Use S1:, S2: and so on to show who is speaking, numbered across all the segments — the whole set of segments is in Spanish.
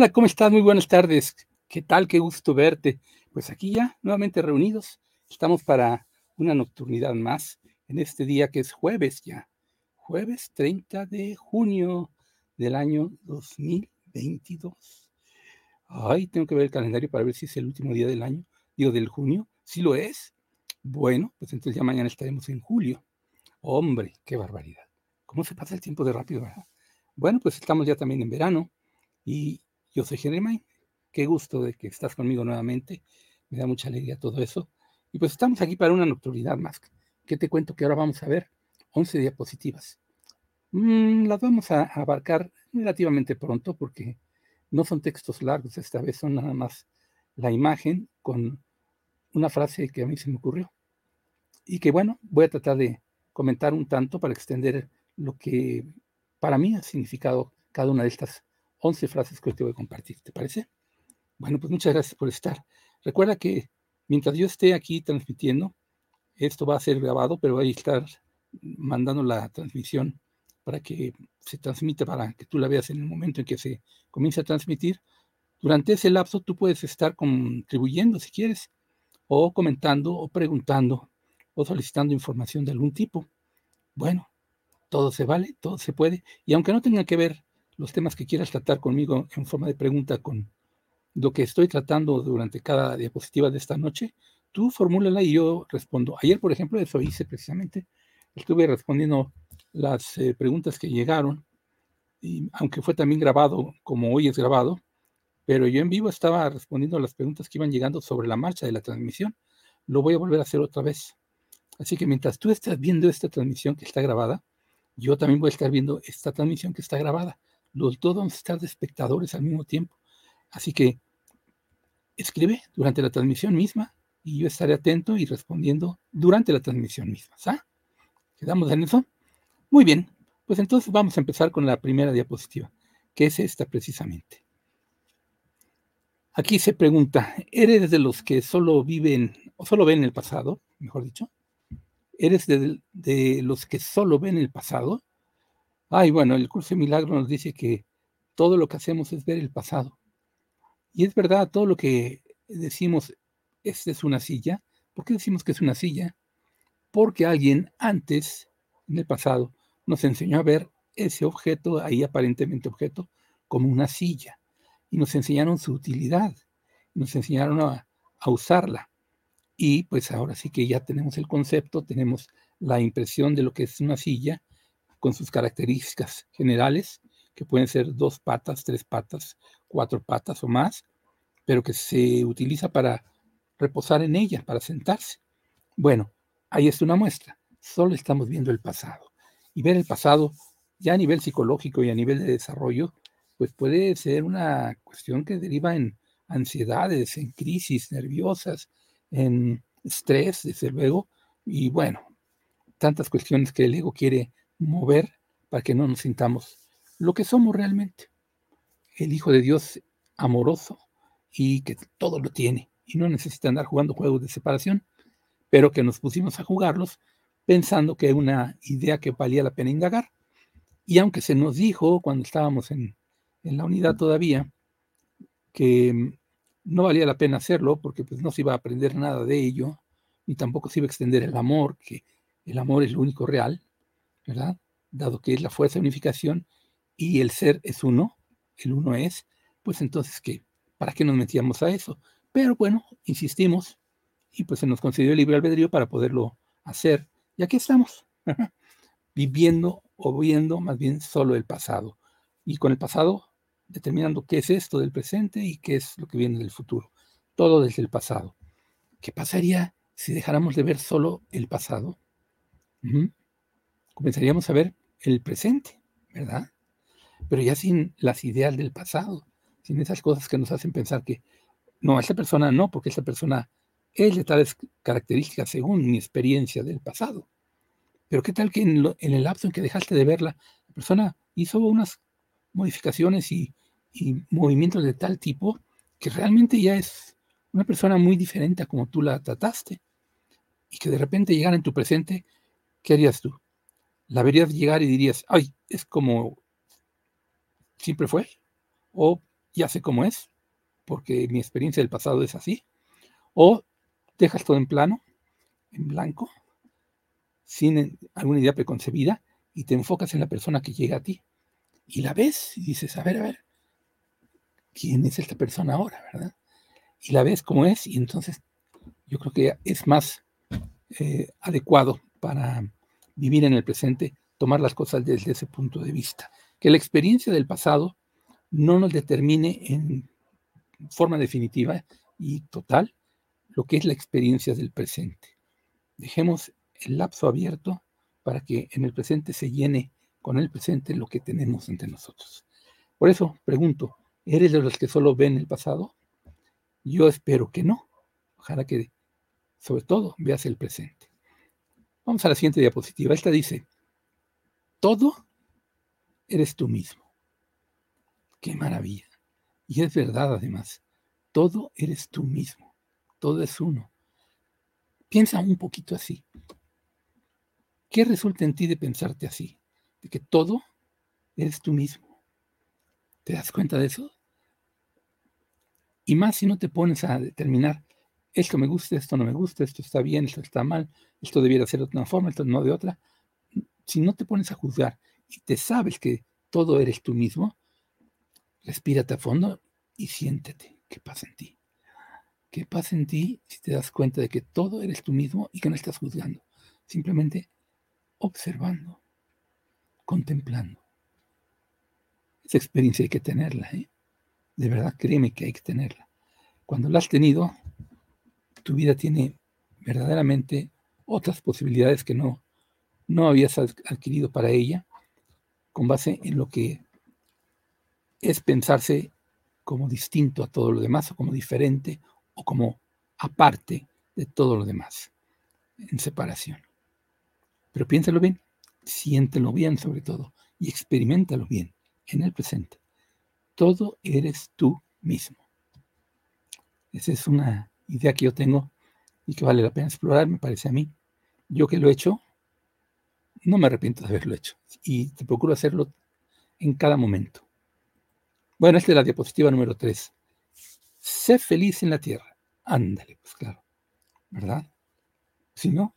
S1: Hola, ¿cómo estás? Muy buenas tardes. ¿Qué tal? Qué gusto verte. Pues aquí ya, nuevamente reunidos. Estamos para una nocturnidad más en este día que es jueves ya. Jueves 30 de junio del año 2022. Ay, tengo que ver el calendario para ver si es el último día del año, digo del junio. Si lo es, bueno, pues entonces ya mañana estaremos en julio. Hombre, qué barbaridad. ¿Cómo se pasa el tiempo de rápido, verdad? Bueno, pues estamos ya también en verano y yo soy Jeremy. Qué gusto de que estás conmigo nuevamente. Me da mucha alegría todo eso. Y pues estamos aquí para una nocturnidad más. ¿Qué te cuento? Que ahora vamos a ver 11 diapositivas. Mm, las vamos a abarcar relativamente pronto porque no son textos largos esta vez, son nada más la imagen con una frase que a mí se me ocurrió. Y que bueno, voy a tratar de comentar un tanto para extender lo que para mí ha significado cada una de estas 11 frases que hoy te voy a compartir. ¿Te parece? Bueno, pues muchas gracias por estar. Recuerda que mientras yo esté aquí transmitiendo, esto va a ser grabado, pero voy a estar mandando la transmisión para que se transmita, para que tú la veas en el momento en que se comience a transmitir. Durante ese lapso tú puedes estar contribuyendo si quieres, o comentando, o preguntando, o solicitando información de algún tipo. Bueno, todo se vale, todo se puede, y aunque no tenga que ver los temas que quieras tratar conmigo en forma de pregunta con lo que estoy tratando durante cada diapositiva de esta noche, tú formúlala y yo respondo. Ayer, por ejemplo, eso hice precisamente. Estuve respondiendo las eh, preguntas que llegaron, y aunque fue también grabado, como hoy es grabado, pero yo en vivo estaba respondiendo las preguntas que iban llegando sobre la marcha de la transmisión. Lo voy a volver a hacer otra vez. Así que mientras tú estás viendo esta transmisión que está grabada, yo también voy a estar viendo esta transmisión que está grabada los dos vamos a estar de espectadores al mismo tiempo. Así que escribe durante la transmisión misma y yo estaré atento y respondiendo durante la transmisión misma. ¿sabes? ¿Quedamos en eso? Muy bien, pues entonces vamos a empezar con la primera diapositiva, que es esta precisamente. Aquí se pregunta, ¿eres de los que solo viven o solo ven el pasado, mejor dicho? ¿Eres de, de los que solo ven el pasado? Ay, bueno, el curso de milagro nos dice que todo lo que hacemos es ver el pasado. Y es verdad, todo lo que decimos, esta es una silla. ¿Por qué decimos que es una silla? Porque alguien antes, en el pasado, nos enseñó a ver ese objeto, ahí aparentemente objeto, como una silla. Y nos enseñaron su utilidad, nos enseñaron a, a usarla. Y pues ahora sí que ya tenemos el concepto, tenemos la impresión de lo que es una silla con sus características generales, que pueden ser dos patas, tres patas, cuatro patas o más, pero que se utiliza para reposar en ella, para sentarse. Bueno, ahí está una muestra. Solo estamos viendo el pasado. Y ver el pasado, ya a nivel psicológico y a nivel de desarrollo, pues puede ser una cuestión que deriva en ansiedades, en crisis nerviosas, en estrés, desde luego, y bueno, tantas cuestiones que el ego quiere mover para que no nos sintamos lo que somos realmente. El Hijo de Dios amoroso y que todo lo tiene y no necesita andar jugando juegos de separación, pero que nos pusimos a jugarlos pensando que era una idea que valía la pena indagar. Y aunque se nos dijo cuando estábamos en, en la unidad todavía que no valía la pena hacerlo porque pues no se iba a aprender nada de ello, ni tampoco se iba a extender el amor, que el amor es lo único real, ¿verdad? Dado que es la fuerza de unificación y el ser es uno, el uno es, pues entonces, ¿qué? ¿Para qué nos metíamos a eso? Pero bueno, insistimos y pues se nos concedió el libre albedrío para poderlo hacer. Y aquí estamos, viviendo o viendo más bien solo el pasado. Y con el pasado determinando qué es esto del presente y qué es lo que viene del futuro. Todo desde el pasado. ¿Qué pasaría si dejáramos de ver solo el pasado? Comenzaríamos a ver el presente, ¿verdad? Pero ya sin las ideas del pasado, sin esas cosas que nos hacen pensar que, no, esta persona no, porque esta persona es de tales características según mi experiencia del pasado. Pero qué tal que en, el lapso en que dejaste de verla, la persona hizo unas modificaciones y, y movimientos de tal tipo que realmente ya es una persona muy diferente a como tú la trataste. Y que de repente llegara en tu presente, ¿qué harías tú? La verías llegar y dirías, ay, es como siempre fue, o ya sé cómo es, porque mi experiencia del pasado es así, o dejas todo en plano, en blanco, sin alguna idea preconcebida, y te enfocas en la persona que llega a ti. Y la ves y dices, a ver, a ver, ¿quién es esta persona ahora, verdad? Y la ves como es, y entonces yo creo que es más eh, adecuado para vivir en el presente, tomar las cosas desde ese punto de vista. Que la experiencia del pasado no nos determine en forma definitiva y total lo que es la experiencia del presente. Dejemos el lapso abierto para que en el presente se llene con el presente lo que tenemos entre nosotros. Por eso pregunto, ¿eres de los que solo ven el pasado? Yo espero que no. Ojalá que, sobre todo, veas el presente. Vamos a la siguiente diapositiva. Esta dice, todo eres tú mismo. Qué maravilla. Y es verdad además, todo eres tú mismo. Todo es uno. Piensa un poquito así. ¿Qué resulta en ti de pensarte así? De que todo eres tú mismo. ¿Te das cuenta de eso? Y más si no te pones a determinar, esto me gusta, esto no me gusta, esto está bien, esto está mal, esto debiera ser de una forma, esto no de otra. Si no te pones a juzgar y te sabes que todo eres tú mismo, respírate a fondo y siéntete qué pasa en ti. ¿Qué pasa en ti si te das cuenta de que todo eres tú mismo y que no estás juzgando? Simplemente observando, contemplando. Esa experiencia hay que tenerla, ¿eh? De verdad, créeme que hay que tenerla. Cuando la has tenido, tu vida tiene verdaderamente otras posibilidades que no, no habías adquirido para ella, con base en lo que es pensarse como distinto a todo lo demás, o como diferente, o como aparte de todo lo demás, en separación. Pero piénsalo bien, siéntelo bien sobre todo y experimentalo bien en el presente. Todo eres tú mismo. Esa es una idea que yo tengo y que vale la pena explorar, me parece a mí. Yo que lo he hecho, no me arrepiento de haberlo hecho y te procuro hacerlo en cada momento. Bueno, esta es la diapositiva número 3. Sé feliz en la tierra. Ándale, pues claro, ¿verdad? Si no,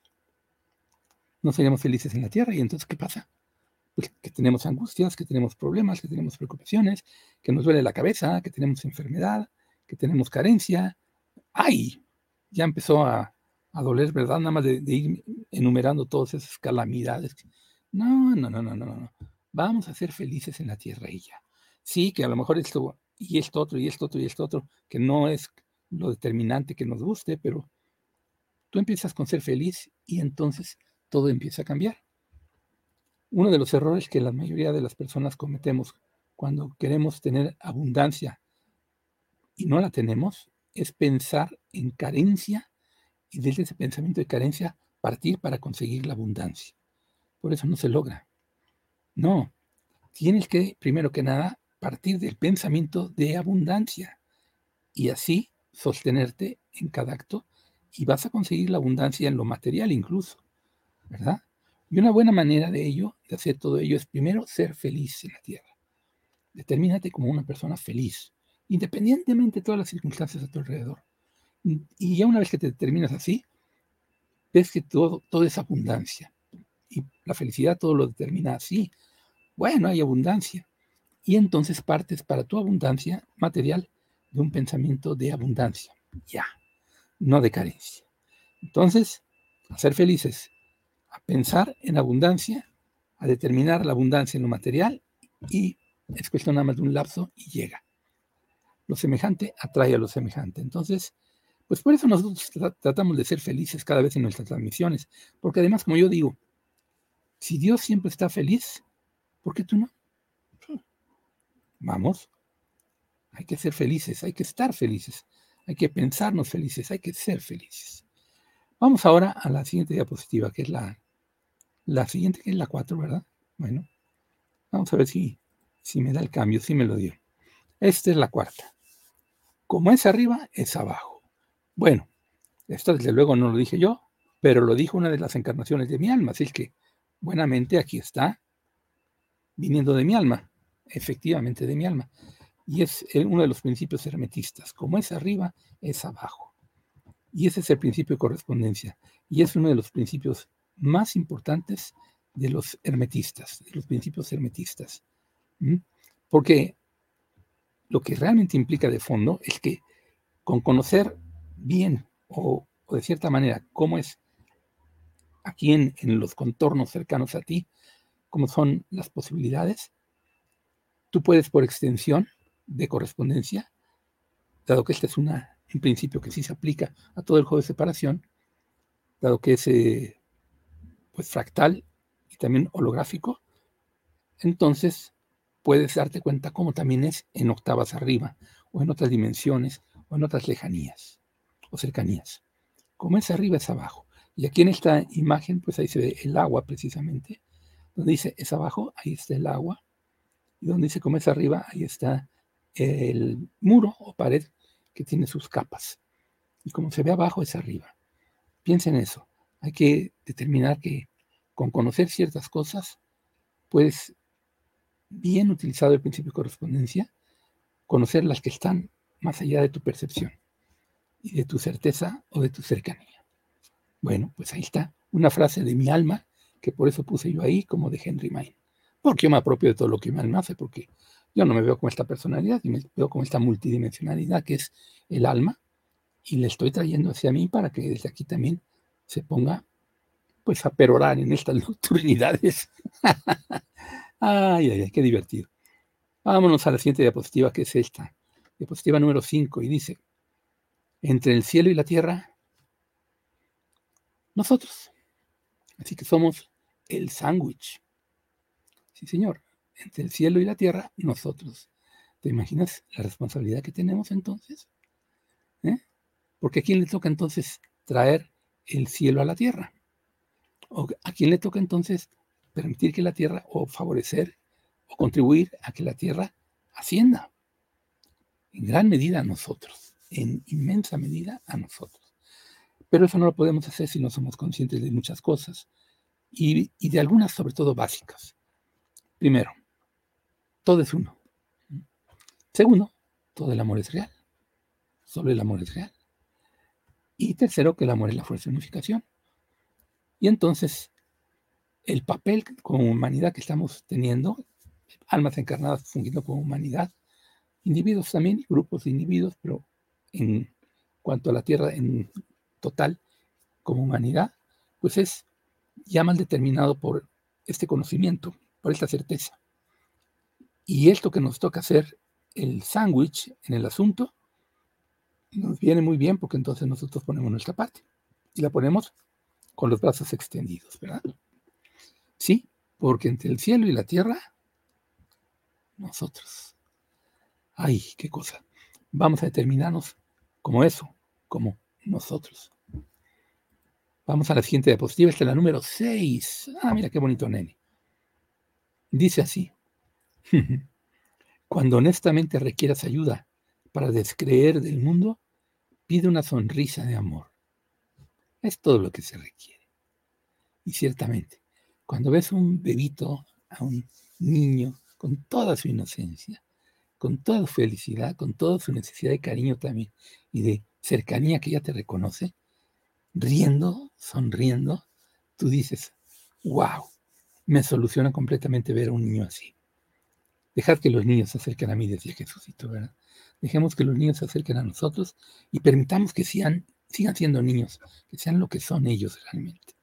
S1: no seríamos felices en la tierra. ¿Y entonces qué pasa? Pues que tenemos angustias, que tenemos problemas, que tenemos preocupaciones, que nos duele la cabeza, que tenemos enfermedad, que tenemos carencia. ¡Ay! Ya empezó a, doler, ¿verdad? Nada más de, ir enumerando todas esas calamidades. No, no, no, no, no, no. Vamos a ser felices en la tierra y ya. Sí, que a lo mejor esto y esto otro y esto otro y esto otro, que no es lo determinante que nos guste, pero tú empiezas con ser feliz y entonces todo empieza a cambiar. Uno de los errores que la mayoría de las personas cometemos cuando queremos tener abundancia y no la tenemos es pensar en carencia y desde ese pensamiento de carencia partir para conseguir la abundancia. Por eso no se logra. No, tienes que, primero que nada, partir del pensamiento de abundancia y así sostenerte en cada acto y vas a conseguir la abundancia en lo material incluso. ¿verdad? Y una buena manera de ello, de hacer todo ello, es primero ser feliz en la tierra. Determínate como una persona feliz, independientemente de todas las circunstancias a tu alrededor. Y ya una vez que te determinas así, ves que todo, todo es abundancia. Y la felicidad todo lo determina así. Bueno, hay abundancia. Y entonces partes para tu abundancia material de un pensamiento de abundancia. Ya, no de carencia. Entonces, a ser felices a pensar en abundancia, a determinar la abundancia en lo material y es cuestión nada más de un lapso y llega. Lo semejante atrae a lo semejante. Entonces, pues por eso nosotros tratamos de ser felices cada vez en nuestras transmisiones, porque además, como yo digo, si Dios siempre está feliz, ¿por qué tú no? Vamos, hay que ser felices, hay que estar felices, hay que pensarnos felices, hay que ser felices. Vamos ahora a la siguiente diapositiva, que es la la siguiente que es la 4, ¿verdad? Bueno, vamos a ver si, si me da el cambio, si me lo dio. Esta es la cuarta. Como es arriba, es abajo. Bueno, esto desde luego no lo dije yo, pero lo dijo una de las encarnaciones de mi alma, así que buenamente aquí está, viniendo de mi alma, efectivamente de mi alma. Y es uno de los principios hermetistas. Como es arriba, es abajo. Y ese es el principio de correspondencia. Y es uno de los principios más importantes de los hermetistas, de los principios hermetistas. Porque lo que realmente implica de fondo es que con conocer bien o, de cierta manera cómo es aquí en, en, los contornos cercanos a ti, cómo son las posibilidades, tú puedes por extensión de correspondencia, dado que este es una, un principio que sí se aplica a todo el juego de separación, dado que es eh, pues fractal y también holográfico, entonces puedes darte cuenta cómo también es en octavas arriba, o en otras dimensiones, o en otras lejanías, o cercanías. Como es arriba es abajo. Y aquí en esta imagen, pues ahí se ve el agua precisamente. Donde dice es abajo, ahí está el agua. Y donde dice como es arriba, ahí está el muro o pared que tiene sus capas. Y como se ve abajo, es arriba. Piensa en eso. Hay que determinar que con conocer ciertas cosas, puedes, bien utilizado el principio de correspondencia, conocer las que están más allá de tu percepción y de tu certeza o de tu cercanía. Bueno, pues ahí está una frase de mi alma, que por eso puse yo ahí como de Henry Main. Porque yo me apropio de todo lo que mi alma hace, porque yo no me veo como esta personalidad, y me veo como esta multidimensionalidad que es el alma, y le estoy trayendo hacia mí para que desde aquí también se ponga pues a perorar en estas nocturnidades. Ay, ay, ay, qué divertido. Vámonos a la siguiente diapositiva, que es esta. Diapositiva número 5, y dice, entre el cielo y la tierra, nosotros. Así que somos el sándwich. Sí, señor. Entre el cielo y la tierra, nosotros. ¿Te imaginas la responsabilidad que tenemos entonces? ¿Eh? Porque a quién le toca entonces traer el cielo a la tierra? ¿O ¿A quién le toca entonces permitir que la tierra o favorecer o contribuir a que la tierra ascienda? En gran medida a nosotros, en inmensa medida a nosotros. Pero eso no lo podemos hacer si no somos conscientes de muchas cosas y, y de algunas sobre todo básicas. Primero, todo es uno. Segundo, todo el amor es real. Solo el amor es real. Y tercero, que el amor es la fuerza de unificación. Y entonces, el papel como humanidad que estamos teniendo, almas encarnadas fungiendo como humanidad, individuos también, grupos de individuos, pero en cuanto a la Tierra en total, como humanidad, pues es ya mal determinado por este conocimiento, por esta certeza. Y esto que nos toca hacer, el sándwich en el asunto, nos viene muy bien porque entonces nosotros ponemos nuestra parte y la ponemos con los brazos extendidos, ¿verdad? Sí, porque entre el cielo y la tierra, nosotros. Ay, qué cosa. Vamos a determinarnos como eso, como nosotros. Vamos a la siguiente diapositiva, esta es la número 6. Ah, mira qué bonito nene. Dice así. Cuando honestamente requieras ayuda para descreer del mundo, pide una sonrisa de amor. Es todo lo que se requiere. Y ciertamente, cuando ves un bebito, a un niño, con toda su inocencia, con toda su felicidad, con toda su necesidad de cariño también y de cercanía que ya te reconoce, riendo, sonriendo, tú dices, wow, me soluciona completamente ver a un niño así. Dejad que los niños se acerquen a mí, decía Jesucito, ¿verdad? Dejemos que los niños se acerquen a nosotros y permitamos que sean, sigan siendo niños, que sean lo que son ellos realmente.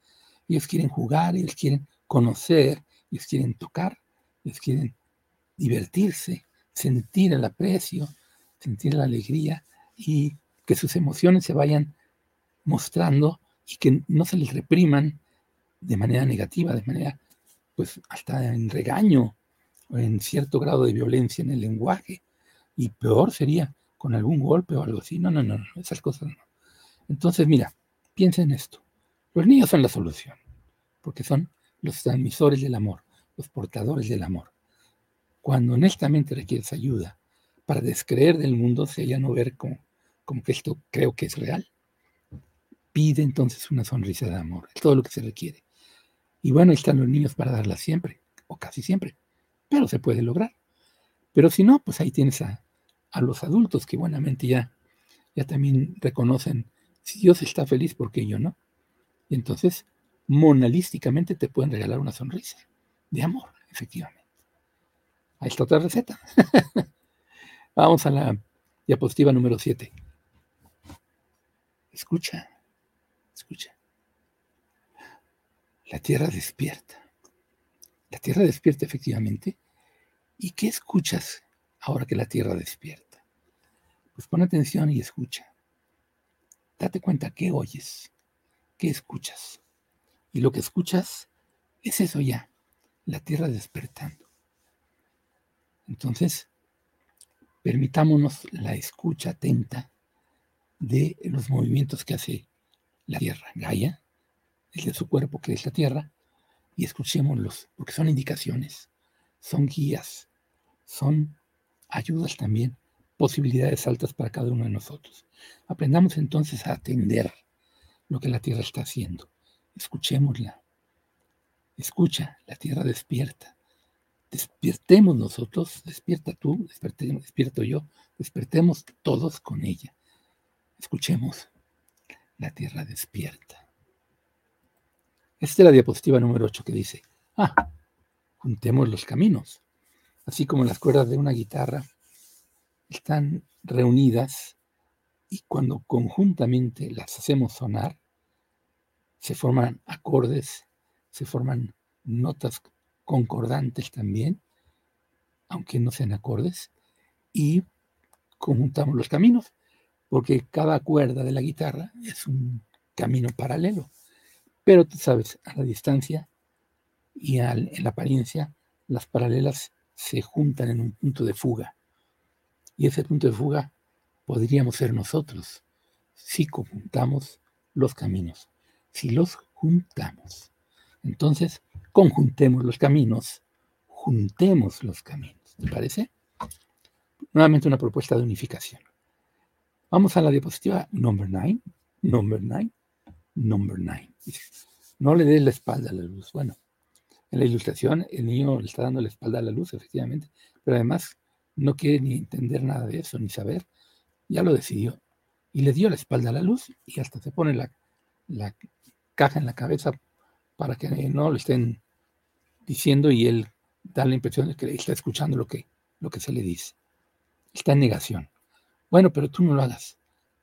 S1: Ellos quieren jugar, ellos quieren conocer, ellos quieren tocar, ellos quieren divertirse, sentir el aprecio, sentir la alegría y que sus emociones se vayan mostrando y que no se les repriman de manera negativa, de manera pues hasta en regaño o en cierto grado de violencia en el lenguaje. Y peor sería con algún golpe o algo así. No, no, no, no esas cosas no. Entonces, mira, piensa en esto. Los niños son la solución, porque son los transmisores del amor, los portadores del amor. Cuando honestamente requieres ayuda para descreer del mundo, se ya no ver como, como que esto creo que es real, pide entonces una sonrisa de amor, es todo lo que se requiere. Y bueno, están los niños para darla siempre, o casi siempre, pero se puede lograr. Pero si no, pues ahí tienes a, a los adultos que buenamente ya, ya también reconocen si Dios está feliz, porque yo no? Y entonces, monalísticamente te pueden regalar una sonrisa de amor, efectivamente. Ahí está otra receta. Vamos a la diapositiva número 7. Escucha, escucha. La tierra despierta. La tierra despierta efectivamente. ¿Y qué escuchas ahora que la tierra despierta? Pues pon atención y escucha. Date cuenta qué oyes, qué escuchas. Y lo que escuchas es eso ya, la tierra despertando. Entonces, permitámonos la escucha atenta de los movimientos que hace la tierra, Gaia, de su cuerpo que es la tierra, y escuchémoslos, porque son indicaciones, son guías, son ayudas también, posibilidades altas para cada uno de nosotros. Aprendamos entonces a atender lo que la tierra está haciendo. Escuchémosla. Escucha, la tierra despierta. Despertemos nosotros, despierta tú, despierto yo, despertemos todos con ella. Escuchemos, la tierra despierta. Esta es la diapositiva número 8 que dice, ah, juntemos los caminos. Así como las cuerdas de una guitarra están reunidas y cuando conjuntamente las hacemos sonar, se forman acordes, se forman notas concordantes también, aunque no sean acordes, y conjuntamos los caminos, porque cada cuerda de la guitarra es un camino paralelo. Pero tú sabes, a la distancia y en la apariencia, las paralelas se juntan en un punto de fuga. Y ese punto de fuga podríamos ser nosotros si conjuntamos los caminos, si los juntamos. Entonces, conjuntemos los caminos, juntemos los caminos. ¿Te parece? Nuevamente una propuesta de unificación. Vamos a la diapositiva number 9, number 9, number 9. No le des la espalda a la luz. Bueno, en la ilustración el niño le está dando la espalda a la luz, efectivamente, pero además no quiere ni entender nada de eso, ni saber. Ya lo decidió. Y le dio la espalda a la luz y hasta se pone la, la caja en la cabeza para que no le estén diciendo y él da la impresión de que está escuchando lo que, lo que se le dice. Está en negación. Bueno, pero tú no lo hagas.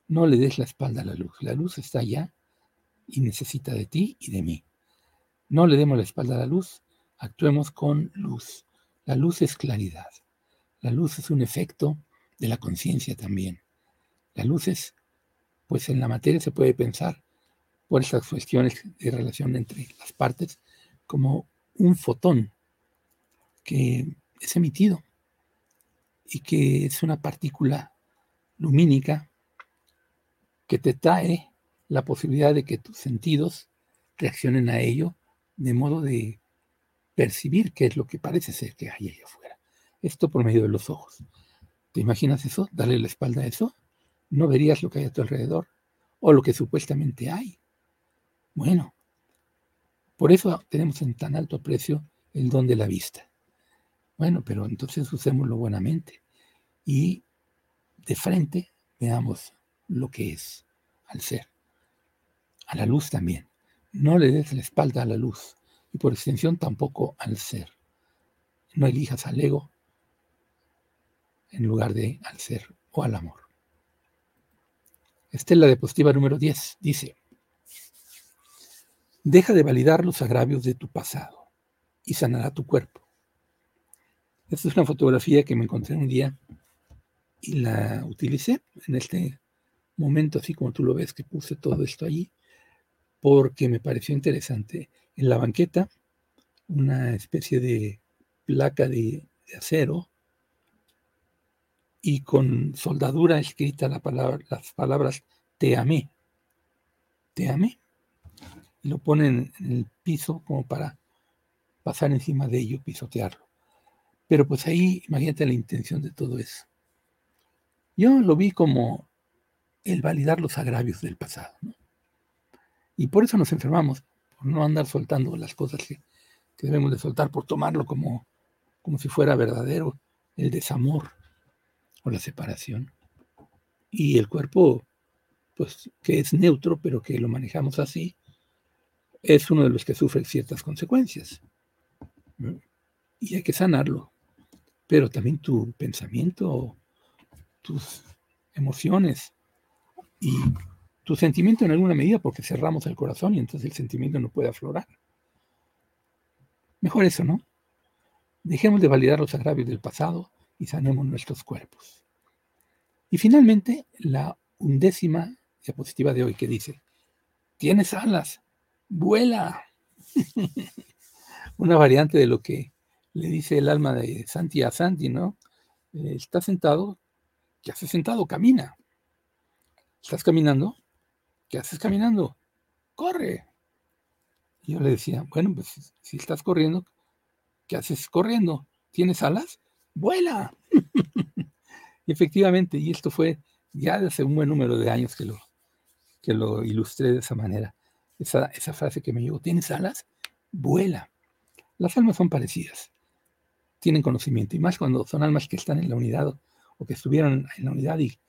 S1: No le des la espalda a la luz. La luz está allá y necesita de ti y de mí. No le demos la espalda a la luz, actuemos con luz. La luz es claridad. La luz es un efecto de la conciencia también. La luz es, pues en la materia se puede pensar por esas cuestiones de relación entre las partes, como un fotón que es emitido y que es una partícula lumínica que te trae la posibilidad de que tus sentidos reaccionen a ello de modo de percibir qué es lo que parece ser que hay allá afuera. Esto por medio de los ojos. ¿Te imaginas eso? Darle la espalda a eso. No verías lo que hay a tu alrededor o lo que supuestamente hay. Bueno, por eso tenemos en tan alto aprecio el don de la vista. Bueno, pero entonces usémoslo buenamente y de frente veamos lo que es al ser. A la luz también. No le des la espalda a la luz y por extensión tampoco al ser. No elijas al ego en lugar de al ser o al amor. Esta es la diapositiva número 10. Dice, Deja de validar los agravios de tu pasado y sanará tu cuerpo. Esta es una fotografía que me encontré un día y la utilicé en este momento, así como tú lo ves, que puse todo esto allí, porque me pareció interesante. En la banqueta, una especie de placa de, acero y con soldadura escrita la palabra, las palabras te amé. Te amé lo ponen en el piso como para pasar encima de ello, pisotearlo. Pero pues ahí, imagínate la intención de todo eso. Yo lo vi como el validar los agravios del pasado. Y por eso nos enfermamos, por no andar soltando las cosas que, debemos de soltar, por tomarlo como, como si fuera verdadero el desamor. o la separación. Y el cuerpo, pues que es neutro, pero que lo manejamos así, es uno de los que sufre ciertas consecuencias. Y hay que sanarlo. Pero también tu pensamiento, tus emociones y tu sentimiento en alguna medida, porque cerramos el corazón y entonces el sentimiento no puede aflorar. Mejor eso, ¿no? Dejemos de validar los agravios del pasado y sanemos nuestros cuerpos. Y finalmente, la undécima diapositiva de hoy que dice, tienes alas, vuela. Una variante de lo que le dice el alma de Santi a Santi, ¿no? Eh, está sentado, ¿qué haces sentado? Camina. ¿Estás caminando? ¿Qué haces caminando? Corre. Y yo le decía, bueno, pues si estás corriendo, ¿qué haces corriendo? ¿Tienes alas? Vuela. y efectivamente, y esto fue ya hace un buen número de años que lo, que lo ilustré de esa manera. Esa, esa frase que me llegó, ¿tienes alas? Vuela. Las almas son parecidas, tienen conocimiento, y más cuando son almas que están en la unidad o, que estuvieron en la unidad y,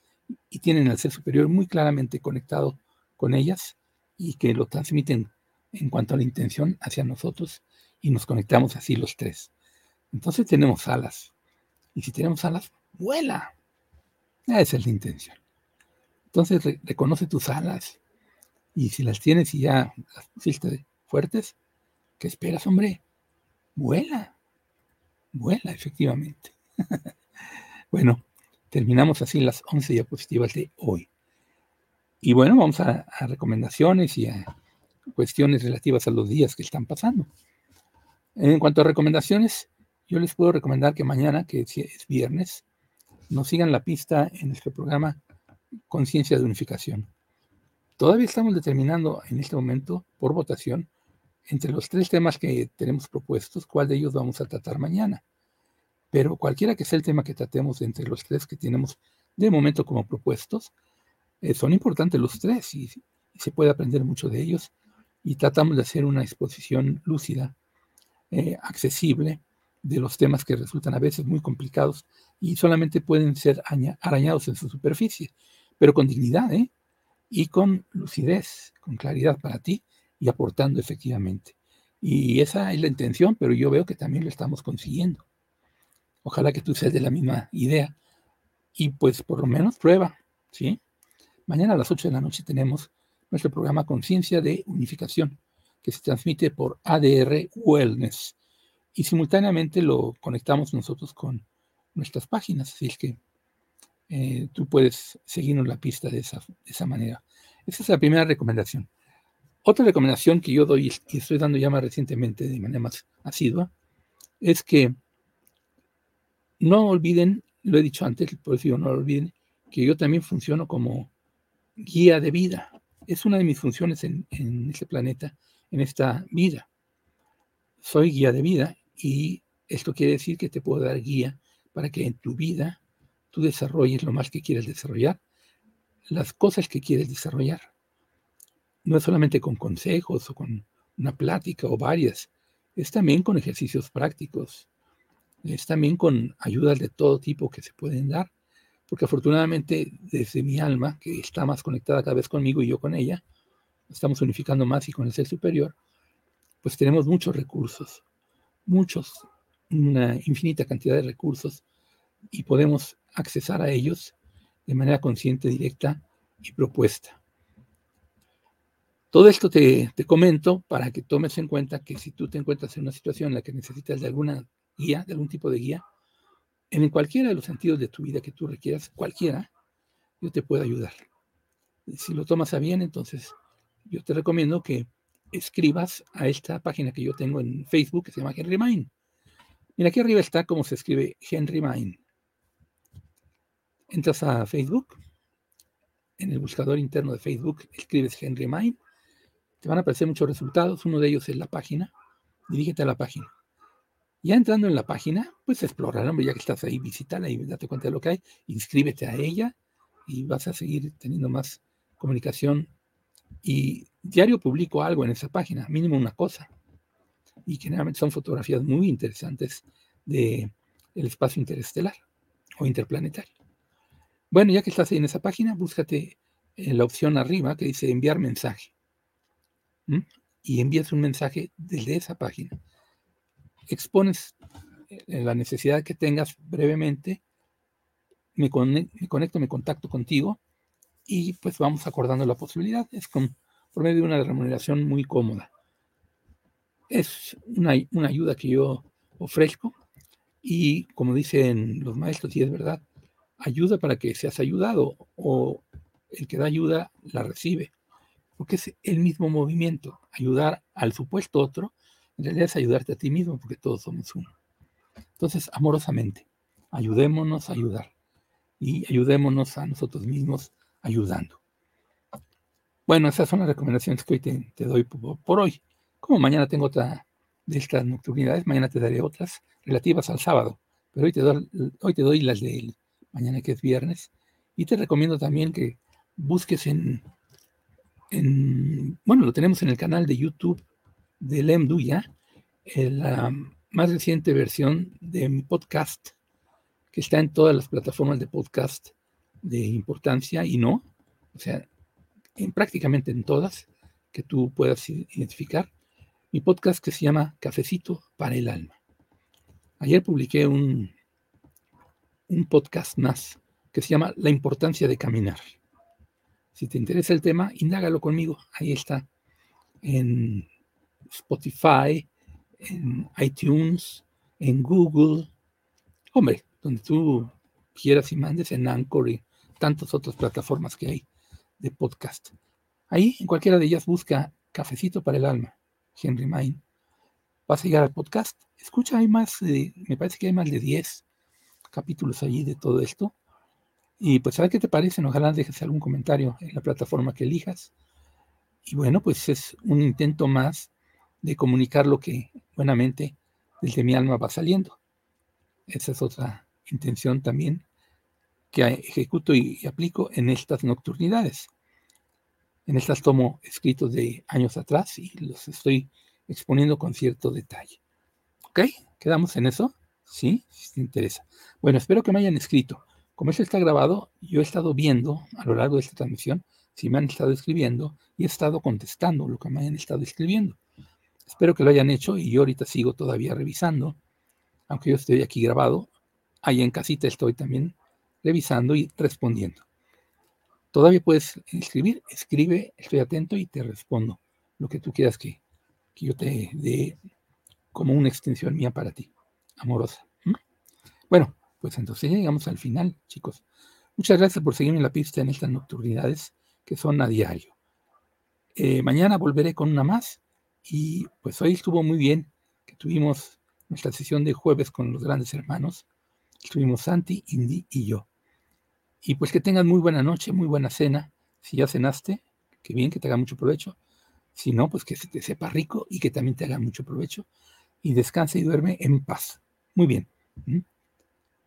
S1: y tienen el ser superior muy claramente conectado con ellas y que lo transmiten en cuanto a la intención hacia nosotros y nos conectamos así los tres. Entonces tenemos alas. Y si tenemos alas, vuela. Esa es la intención. Entonces reconoce tus alas. Y si las tienes y ya las pusiste fuertes, ¿qué esperas, hombre? Vuela. Vuela, efectivamente. bueno, terminamos así las 11 diapositivas de hoy. Y bueno, vamos a recomendaciones y a cuestiones relativas a los días que están pasando. En cuanto a recomendaciones, yo les puedo recomendar que mañana, que es viernes, nos sigan la pista en nuestro programa Conciencia de Unificación. Todavía estamos determinando en este momento, por votación, entre los tres temas que tenemos propuestos, cuál de ellos vamos a tratar mañana. Pero cualquiera que sea el tema que tratemos entre los tres que tenemos de momento como propuestos, eh, son importantes los tres y, se puede aprender mucho de ellos y tratamos de hacer una exposición lúcida, eh, accesible, de los temas que resultan a veces muy complicados y solamente pueden ser arañados en su superficie, pero con dignidad ¿eh? Y con lucidez, con claridad para ti y aportando efectivamente. Y esa es la intención, pero yo veo que también lo estamos consiguiendo. Ojalá que tú seas de la misma idea y pues por lo menos prueba, ¿sí? Mañana a las 8 de la noche tenemos nuestro programa Conciencia de Unificación, que se transmite por ADR Wellness. Y simultáneamente lo conectamos nosotros con nuestras páginas, así es que eh, tú puedes seguirnos la pista de esa, de esa manera. Esa es la primera recomendación. Otra recomendación que yo doy y estoy dando ya más recientemente de manera más asidua es que no olviden, lo he dicho antes, por eso no lo olviden, que yo también funciono como guía de vida es una de mis funciones en, este planeta, en esta vida. Soy guía de vida y esto quiere decir que te puedo dar guía para que en tu vida tú desarrolles lo más que quieres desarrollar, las cosas que quieres desarrollar. No es solamente con consejos o con una plática o varias, es también con ejercicios prácticos, es también con ayudas de todo tipo que se pueden dar porque afortunadamente desde mi alma, que está más conectada cada vez conmigo y yo con ella, estamos unificando más y con el ser superior, pues tenemos muchos recursos, muchos, una infinita cantidad de recursos y podemos accesar a ellos de manera consciente, directa y propuesta. Todo esto te, te, comento para que tomes en cuenta que si tú te encuentras en una situación en la que necesitas de alguna guía, de algún tipo de guía, en cualquiera de los sentidos de tu vida que tú requieras, cualquiera, yo te puedo ayudar. Si lo tomas a bien, entonces yo te recomiendo que escribas a esta página que yo tengo en Facebook que se llama Henry Mine. Mira, aquí arriba está cómo se escribe Henry Mine. Entras a Facebook, en el buscador interno de Facebook escribes Henry Mine, te van a aparecer muchos resultados, uno de ellos es la página, dirígete a la página. Ya entrando en la página, pues explora, hombre, ya que estás ahí, visítala y date cuenta de lo que hay, inscríbete a ella y vas a seguir teniendo más comunicación. Y diario publico algo en esa página, mínimo una cosa. Y generalmente son fotografías muy interesantes del el espacio interestelar o interplanetario. Bueno, ya que estás en esa página, búscate en la opción arriba que dice enviar mensaje. Y envías un mensaje desde esa página. Expones eh, la necesidad que tengas brevemente, me, conecto, me contacto contigo y pues vamos acordando la posibilidad. Es con, por medio de una remuneración muy cómoda. Es una, una ayuda que yo ofrezco y como dicen los maestros, y es verdad, ayuda para que seas ayudado o el que da ayuda la recibe, porque es el mismo movimiento. Ayudar al supuesto otro, en realidad es ayudarte a ti mismo, porque todos somos uno. Entonces, amorosamente, ayudémonos a ayudar y ayudémonos a nosotros mismos ayudando. Bueno, esas son las recomendaciones que hoy te, doy por, hoy. Como mañana tengo otra de estas nocturnidades, mañana te daré otras relativas al sábado, pero hoy te doy, hoy te doy las de mañana que es viernes. Y te recomiendo también que busques en, en bueno, lo tenemos en el canal de YouTube de Lemduya, la más reciente versión de mi podcast, que está en todas las plataformas de podcast de importancia y no, o sea, en prácticamente en todas que tú puedas identificar. Mi podcast que se llama Cafecito para el Alma. Ayer publiqué un, un podcast más que se llama La importancia de caminar. Si te interesa el tema, indágalo conmigo. Ahí está. En Spotify, en iTunes, en Google. Hombre, donde tú quieras y mandes, en Anchor y tantas otras plataformas que hay de podcast. Ahí, en cualquiera de ellas, busca Cafecito para el Alma, Henry Main. Vas a llegar al podcast. Escucha, hay más de, me parece que hay más de 10 capítulos allí de todo esto. Y pues a ver qué te parece, ojalá dejes algún comentario en la plataforma que elijas. Y bueno, pues es un intento más de comunicar lo que buenamente desde mi alma va saliendo. Esa es otra intención también que ejecuto y, aplico en estas nocturnidades. En estas tomo escritos de años atrás y los estoy exponiendo con cierto detalle. ¿Ok? ¿Quedamos en eso? ¿Sí? Si te interesa. Bueno, espero que me hayan escrito. Como esto está grabado, yo he estado viendo a lo largo de esta transmisión si me han estado escribiendo y he estado contestando lo que me hayan estado escribiendo. Espero que lo hayan hecho y yo ahorita sigo todavía revisando, aunque yo estoy aquí grabado, ahí en casita estoy también revisando y respondiendo. Todavía puedes escribir, escribe, estoy atento y te respondo lo que tú quieras que, que yo te dé como una extensión mía para ti, amorosa. Bueno, pues entonces llegamos al final, chicos. Muchas gracias por seguirme en la pista en estas nocturnidades que son a diario. Eh, mañana volveré con una más y pues hoy estuvo muy bien que tuvimos nuestra sesión de jueves con los grandes hermanos. Estuvimos Santi, Indy y yo. Y pues que tengan muy buena noche, muy buena cena. Si ya cenaste, que bien, que te haga mucho provecho. Si no, pues que se te sepa rico y que también te haga mucho provecho. Y descanse y duerme en paz. Muy bien.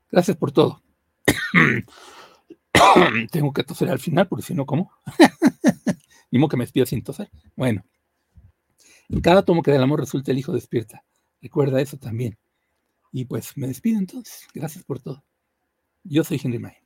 S1: Gracias por todo. Tengo que toser al final, porque si no, ¿cómo? Modo que me despido sin toser. Bueno, en cada tomo que del amor resulta el hijo despierta. Recuerda eso también. Y pues me despido entonces. Gracias por todo. Yo soy Henry May.